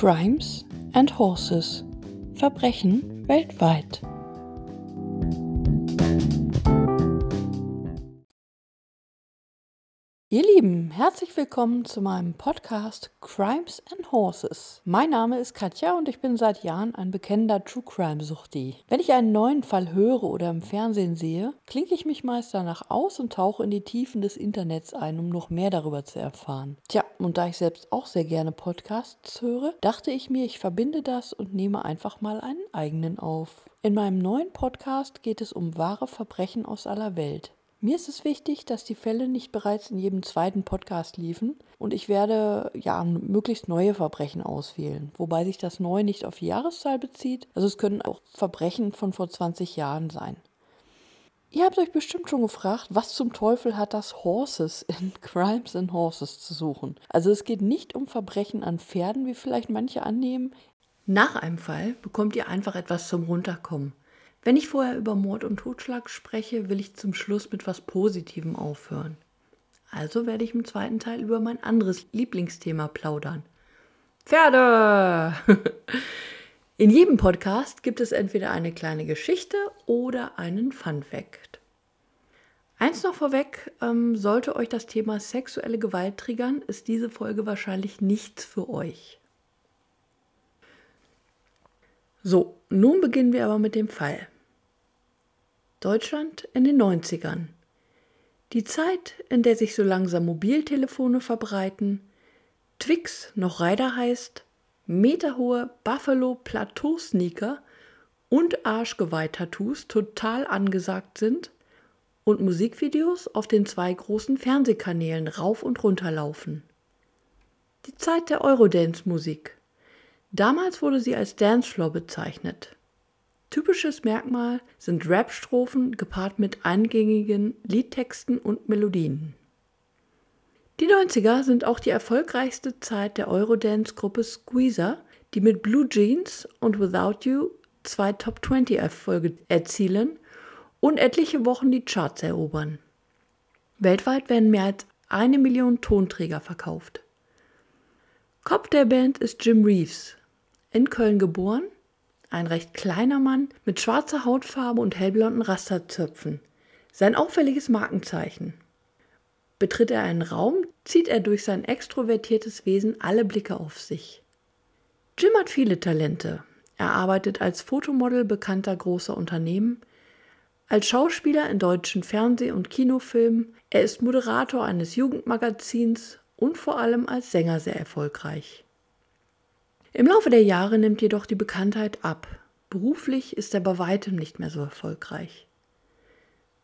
Crimes and Horses. Verbrechen weltweit. Ihr Lieben, herzlich willkommen zu meinem Podcast Crimes and Horses. Mein Name ist Katja und ich bin seit Jahren ein bekennender True Crime Suchti. Wenn ich einen neuen Fall höre oder im Fernsehen sehe, klinke ich mich meist danach aus und tauche in die Tiefen des Internets ein, um noch mehr darüber zu erfahren. Tja, und da ich selbst auch sehr gerne Podcasts höre, dachte ich mir, ich verbinde das und nehme einfach mal einen eigenen auf. In meinem neuen Podcast geht es um wahre Verbrechen aus aller Welt. Mir ist es wichtig, dass die Fälle nicht bereits in jedem zweiten Podcast liefen und ich werde ja möglichst neue Verbrechen auswählen, wobei sich das neu nicht auf die Jahreszahl bezieht. Also es können auch Verbrechen von vor 20 Jahren sein. Ihr habt euch bestimmt schon gefragt, was zum Teufel hat das Horses in Crimes and Horses zu suchen? Also es geht nicht um Verbrechen an Pferden, wie vielleicht manche annehmen. Nach einem Fall bekommt ihr einfach etwas zum Runterkommen. Wenn ich vorher über Mord und Totschlag spreche, will ich zum Schluss mit was Positivem aufhören. Also werde ich im zweiten Teil über mein anderes Lieblingsthema plaudern. Pferde! In jedem Podcast gibt es entweder eine kleine Geschichte oder einen Fun Fact. Eins noch vorweg, ähm, sollte euch das Thema sexuelle Gewalt triggern, ist diese Folge wahrscheinlich nichts für euch. So, nun beginnen wir aber mit dem Fall. Deutschland in den 90ern. Die Zeit, in der sich so langsam Mobiltelefone verbreiten, Twix noch Rider heißt, meterhohe Buffalo Plateau Sneaker und Arschgeweih-Tattoos total angesagt sind und Musikvideos auf den zwei großen Fernsehkanälen rauf und runter laufen. Die Zeit der Eurodance-Musik. Damals wurde sie als Dancefloor bezeichnet. Typisches Merkmal sind Rap-Strophen gepaart mit eingängigen Liedtexten und Melodien. Die 90er sind auch die erfolgreichste Zeit der Eurodance-Gruppe Squeezer, die mit Blue Jeans und Without You zwei Top 20 Erfolge erzielen und etliche Wochen die Charts erobern. Weltweit werden mehr als eine Million Tonträger verkauft. Kopf der Band ist Jim Reeves, in Köln geboren, ein recht kleiner Mann mit schwarzer Hautfarbe und hellblonden Rasterzöpfen. Sein auffälliges Markenzeichen. Betritt er einen Raum, zieht er durch sein extrovertiertes Wesen alle Blicke auf sich. Jim hat viele Talente. Er arbeitet als Fotomodel bekannter großer Unternehmen, als Schauspieler in deutschen Fernseh- und Kinofilmen, er ist Moderator eines Jugendmagazins und vor allem als Sänger sehr erfolgreich. Im Laufe der Jahre nimmt jedoch die Bekanntheit ab. Beruflich ist er bei weitem nicht mehr so erfolgreich.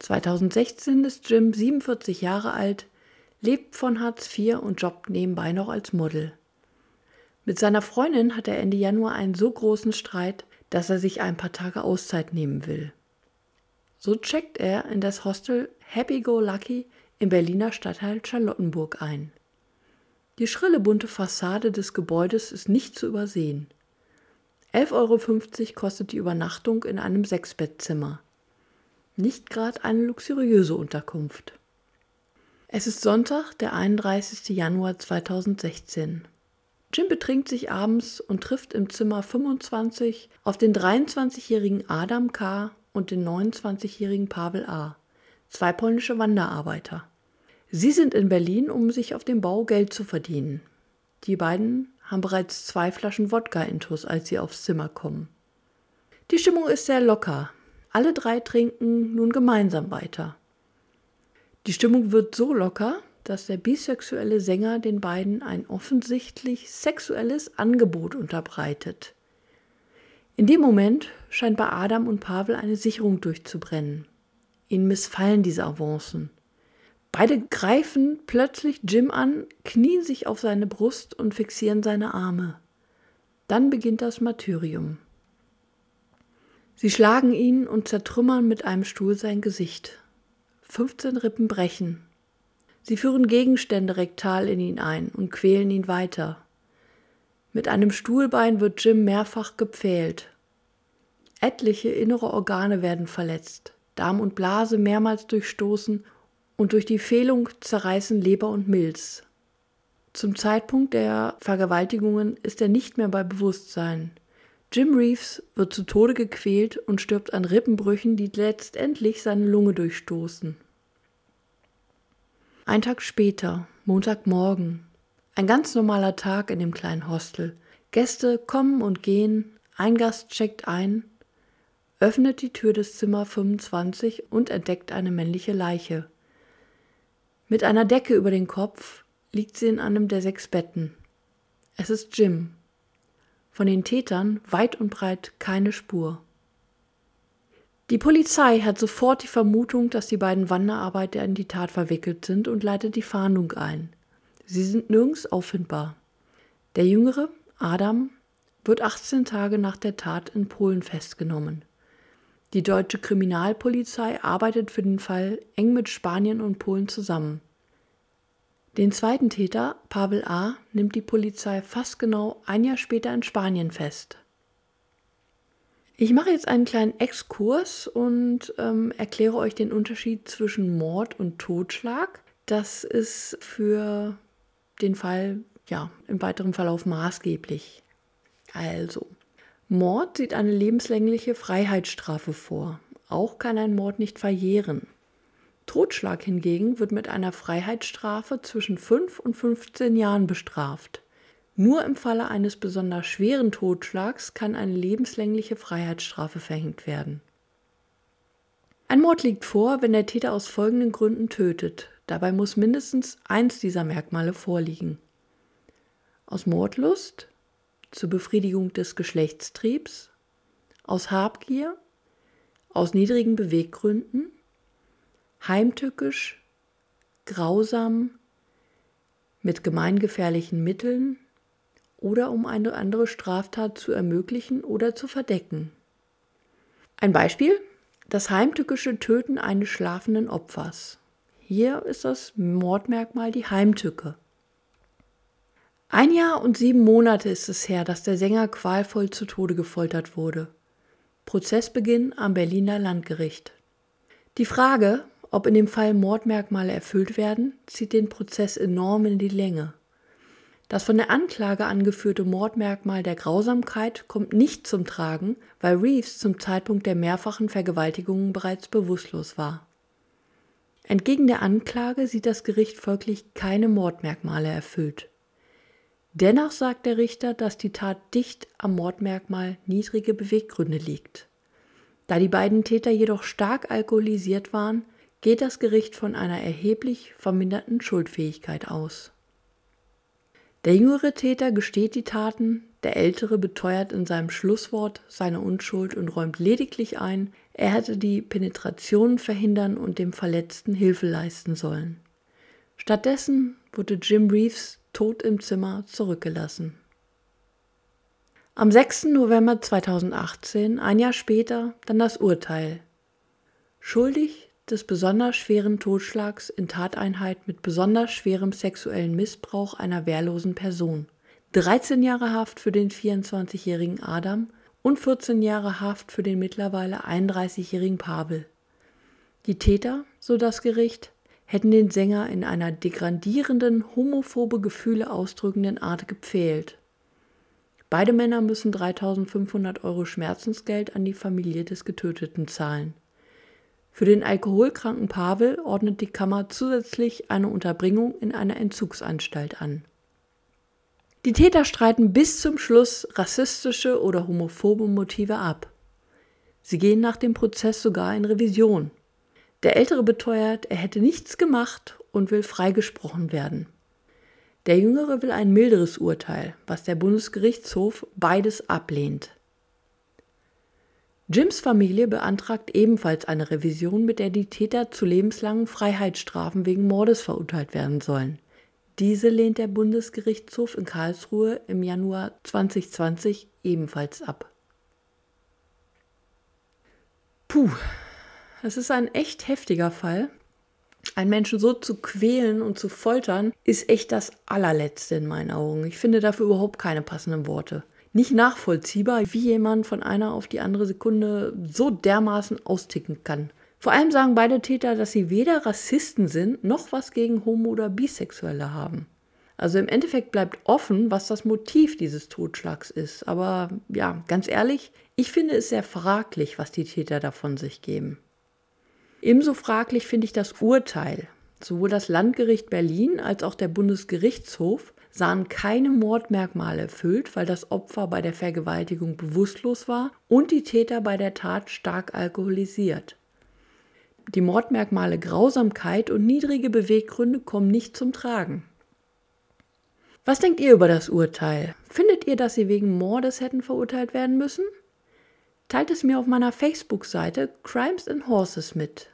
2016 ist Jim 47 Jahre alt, lebt von Hartz IV und jobbt nebenbei noch als Model. Mit seiner Freundin hat er Ende Januar einen so großen Streit, dass er sich ein paar Tage Auszeit nehmen will. So checkt er in das Hostel Happy Go Lucky im Berliner Stadtteil Charlottenburg ein. Die schrille bunte Fassade des Gebäudes ist nicht zu übersehen. 11,50 Euro kostet die Übernachtung in einem Sechsbettzimmer. Nicht gerade eine luxuriöse Unterkunft. Es ist Sonntag, der 31. Januar 2016. Jim betrinkt sich abends und trifft im Zimmer 25 auf den 23-jährigen Adam K. und den 29-jährigen Pavel A., zwei polnische Wanderarbeiter. Sie sind in Berlin, um sich auf dem Bau Geld zu verdienen. Die beiden haben bereits zwei Flaschen Wodka intus, als sie aufs Zimmer kommen. Die Stimmung ist sehr locker. Alle drei trinken nun gemeinsam weiter. Die Stimmung wird so locker, dass der bisexuelle Sänger den beiden ein offensichtlich sexuelles Angebot unterbreitet. In dem Moment scheint bei Adam und Pavel eine Sicherung durchzubrennen. Ihnen missfallen diese Avancen. Beide greifen plötzlich Jim an, knien sich auf seine Brust und fixieren seine Arme. Dann beginnt das Martyrium. Sie schlagen ihn und zertrümmern mit einem Stuhl sein Gesicht. 15 Rippen brechen. Sie führen Gegenstände rektal in ihn ein und quälen ihn weiter. Mit einem Stuhlbein wird Jim mehrfach gepfählt. Etliche innere Organe werden verletzt, Darm und Blase mehrmals durchstoßen und durch die Fehlung zerreißen Leber und Milz. Zum Zeitpunkt der Vergewaltigungen ist er nicht mehr bei Bewusstsein. Jim Reeves wird zu Tode gequält und stirbt an Rippenbrüchen, die letztendlich seine Lunge durchstoßen. Ein Tag später, Montagmorgen, ein ganz normaler Tag in dem kleinen Hostel. Gäste kommen und gehen, ein Gast checkt ein, öffnet die Tür des Zimmer 25 und entdeckt eine männliche Leiche. Mit einer Decke über den Kopf liegt sie in einem der sechs Betten. Es ist Jim, von den Tätern weit und breit keine Spur. Die Polizei hat sofort die Vermutung, dass die beiden Wanderarbeiter in die Tat verwickelt sind und leitet die Fahndung ein. Sie sind nirgends auffindbar. Der Jüngere, Adam, wird 18 Tage nach der Tat in Polen festgenommen. Die deutsche Kriminalpolizei arbeitet für den Fall eng mit Spanien und Polen zusammen. Den zweiten Täter, Pavel A., nimmt die Polizei fast genau ein Jahr später in Spanien fest. Ich mache jetzt einen kleinen Exkurs und ähm, erkläre euch den Unterschied zwischen Mord und Totschlag. Das ist für den Fall ja im weiteren Verlauf maßgeblich. Also, Mord sieht eine lebenslängliche Freiheitsstrafe vor. Auch kann ein Mord nicht verjähren. Totschlag hingegen wird mit einer Freiheitsstrafe zwischen 5 und 15 Jahren bestraft. Nur im Falle eines besonders schweren Totschlags kann eine lebenslängliche Freiheitsstrafe verhängt werden. Ein Mord liegt vor, wenn der Täter aus folgenden Gründen tötet. Dabei muss mindestens eins dieser Merkmale vorliegen. Aus Mordlust, zur Befriedigung des Geschlechtstriebs, aus Habgier, aus niedrigen Beweggründen, heimtückisch, grausam, mit gemeingefährlichen Mitteln oder um eine andere Straftat zu ermöglichen oder zu verdecken. Ein Beispiel: das heimtückische Töten eines schlafenden Opfers. Hier ist das Mordmerkmal die Heimtücke. Ein Jahr und sieben Monate ist es her, dass der Sänger qualvoll zu Tode gefoltert wurde. Prozessbeginn am Berliner Landgericht. Die Frage, ob in dem Fall Mordmerkmale erfüllt werden, zieht den Prozess enorm in die Länge. Das von der Anklage angeführte Mordmerkmal der Grausamkeit kommt nicht zum Tragen, weil Reeves zum Zeitpunkt der mehrfachen Vergewaltigungen bereits bewusstlos war. Entgegen der Anklage sieht das Gericht folglich keine Mordmerkmale erfüllt. Dennoch sagt der Richter, dass die Tat dicht am Mordmerkmal niedrige Beweggründe liegt. Da die beiden Täter jedoch stark alkoholisiert waren, geht das Gericht von einer erheblich verminderten Schuldfähigkeit aus. Der jüngere Täter gesteht die Taten, der ältere beteuert in seinem Schlusswort seine Unschuld und räumt lediglich ein, er hätte die Penetration verhindern und dem Verletzten Hilfe leisten sollen. Stattdessen wurde Jim Reeves tot im Zimmer zurückgelassen. Am 6. November 2018, ein Jahr später, dann das Urteil. Schuldig des besonders schweren Totschlags in Tateinheit mit besonders schwerem sexuellen Missbrauch einer wehrlosen Person. 13 Jahre Haft für den 24-jährigen Adam und 14 Jahre Haft für den mittlerweile 31-jährigen Pavel. Die Täter, so das Gericht, hätten den Sänger in einer degradierenden, homophobe Gefühle ausdrückenden Art gepfählt. Beide Männer müssen 3500 Euro Schmerzensgeld an die Familie des Getöteten zahlen. Für den alkoholkranken Pavel ordnet die Kammer zusätzlich eine Unterbringung in einer Entzugsanstalt an. Die Täter streiten bis zum Schluss rassistische oder homophobe Motive ab. Sie gehen nach dem Prozess sogar in Revision. Der Ältere beteuert, er hätte nichts gemacht und will freigesprochen werden. Der Jüngere will ein milderes Urteil, was der Bundesgerichtshof beides ablehnt. Jims Familie beantragt ebenfalls eine Revision, mit der die Täter zu lebenslangen Freiheitsstrafen wegen Mordes verurteilt werden sollen. Diese lehnt der Bundesgerichtshof in Karlsruhe im Januar 2020 ebenfalls ab. Puh, es ist ein echt heftiger Fall. Einen Menschen so zu quälen und zu foltern, ist echt das allerletzte in meinen Augen. Ich finde dafür überhaupt keine passenden Worte nicht nachvollziehbar, wie jemand von einer auf die andere Sekunde so dermaßen austicken kann. Vor allem sagen beide Täter, dass sie weder Rassisten sind, noch was gegen Homo- oder Bisexuelle haben. Also im Endeffekt bleibt offen, was das Motiv dieses Totschlags ist. Aber ja, ganz ehrlich, ich finde es sehr fraglich, was die Täter davon sich geben. Ebenso fraglich finde ich das Urteil. Sowohl das Landgericht Berlin als auch der Bundesgerichtshof sahen keine Mordmerkmale erfüllt, weil das Opfer bei der Vergewaltigung bewusstlos war und die Täter bei der Tat stark alkoholisiert. Die Mordmerkmale Grausamkeit und niedrige Beweggründe kommen nicht zum Tragen. Was denkt ihr über das Urteil? Findet ihr, dass sie wegen Mordes hätten verurteilt werden müssen? Teilt es mir auf meiner Facebook-Seite Crimes and Horses mit.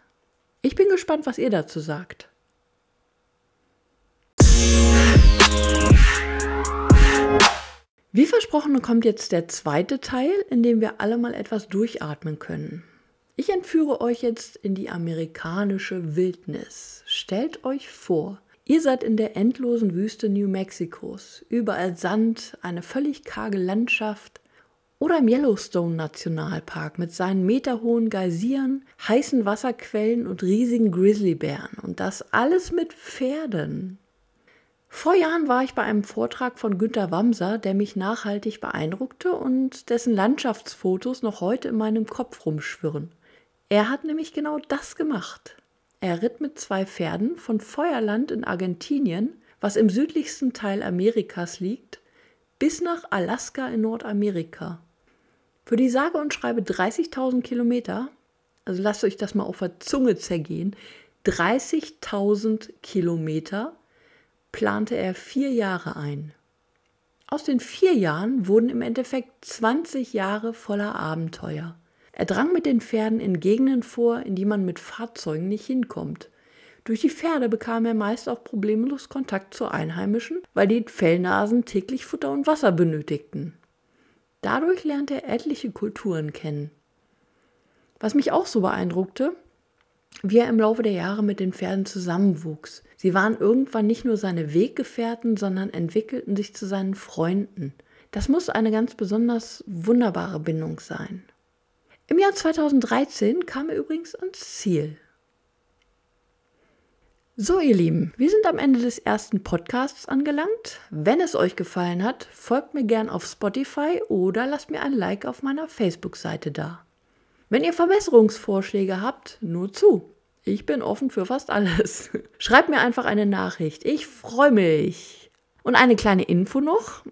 Ich bin gespannt, was ihr dazu sagt. Wie versprochen kommt jetzt der zweite Teil, in dem wir alle mal etwas durchatmen können. Ich entführe euch jetzt in die amerikanische Wildnis. Stellt euch vor, ihr seid in der endlosen Wüste New Mexikos, überall Sand, eine völlig karge Landschaft oder im Yellowstone Nationalpark mit seinen meterhohen Geysiren, heißen Wasserquellen und riesigen Grizzlybären und das alles mit Pferden. Vor Jahren war ich bei einem Vortrag von Günter Wamser, der mich nachhaltig beeindruckte und dessen Landschaftsfotos noch heute in meinem Kopf rumschwirren. Er hat nämlich genau das gemacht. Er ritt mit zwei Pferden von Feuerland in Argentinien, was im südlichsten Teil Amerikas liegt, bis nach Alaska in Nordamerika. Für die sage und schreibe 30.000 Kilometer, also lasst euch das mal auf der Zunge zergehen, 30.000 Kilometer plante er vier Jahre ein. Aus den vier Jahren wurden im Endeffekt 20 Jahre voller Abenteuer. Er drang mit den Pferden in Gegenden vor, in die man mit Fahrzeugen nicht hinkommt. Durch die Pferde bekam er meist auch problemlos Kontakt zu Einheimischen, weil die Fellnasen täglich Futter und Wasser benötigten. Dadurch lernte er etliche Kulturen kennen. Was mich auch so beeindruckte, wie er im Laufe der Jahre mit den Pferden zusammenwuchs. Sie waren irgendwann nicht nur seine Weggefährten, sondern entwickelten sich zu seinen Freunden. Das muss eine ganz besonders wunderbare Bindung sein. Im Jahr 2013 kam er übrigens ans Ziel. So, ihr Lieben, wir sind am Ende des ersten Podcasts angelangt. Wenn es euch gefallen hat, folgt mir gern auf Spotify oder lasst mir ein Like auf meiner Facebook-Seite da. Wenn ihr Verbesserungsvorschläge habt, nur zu. Ich bin offen für fast alles. Schreibt mir einfach eine Nachricht. Ich freue mich. Und eine kleine Info noch.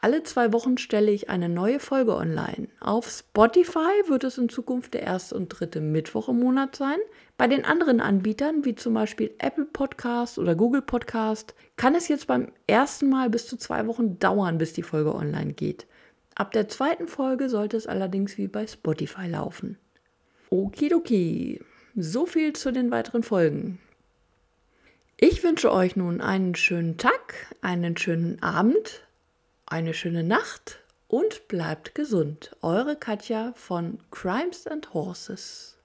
Alle zwei Wochen stelle ich eine neue Folge online. Auf Spotify wird es in Zukunft der erste und dritte Mittwoch im Monat sein. Bei den anderen Anbietern, wie zum Beispiel Apple Podcast oder Google Podcast, kann es jetzt beim ersten Mal bis zu zwei Wochen dauern, bis die Folge online geht. Ab der zweiten Folge sollte es allerdings wie bei Spotify laufen. Okidoki, so viel zu den weiteren Folgen. Ich wünsche euch nun einen schönen Tag, einen schönen Abend eine schöne Nacht und bleibt gesund. Eure Katja von Crimes and Horses.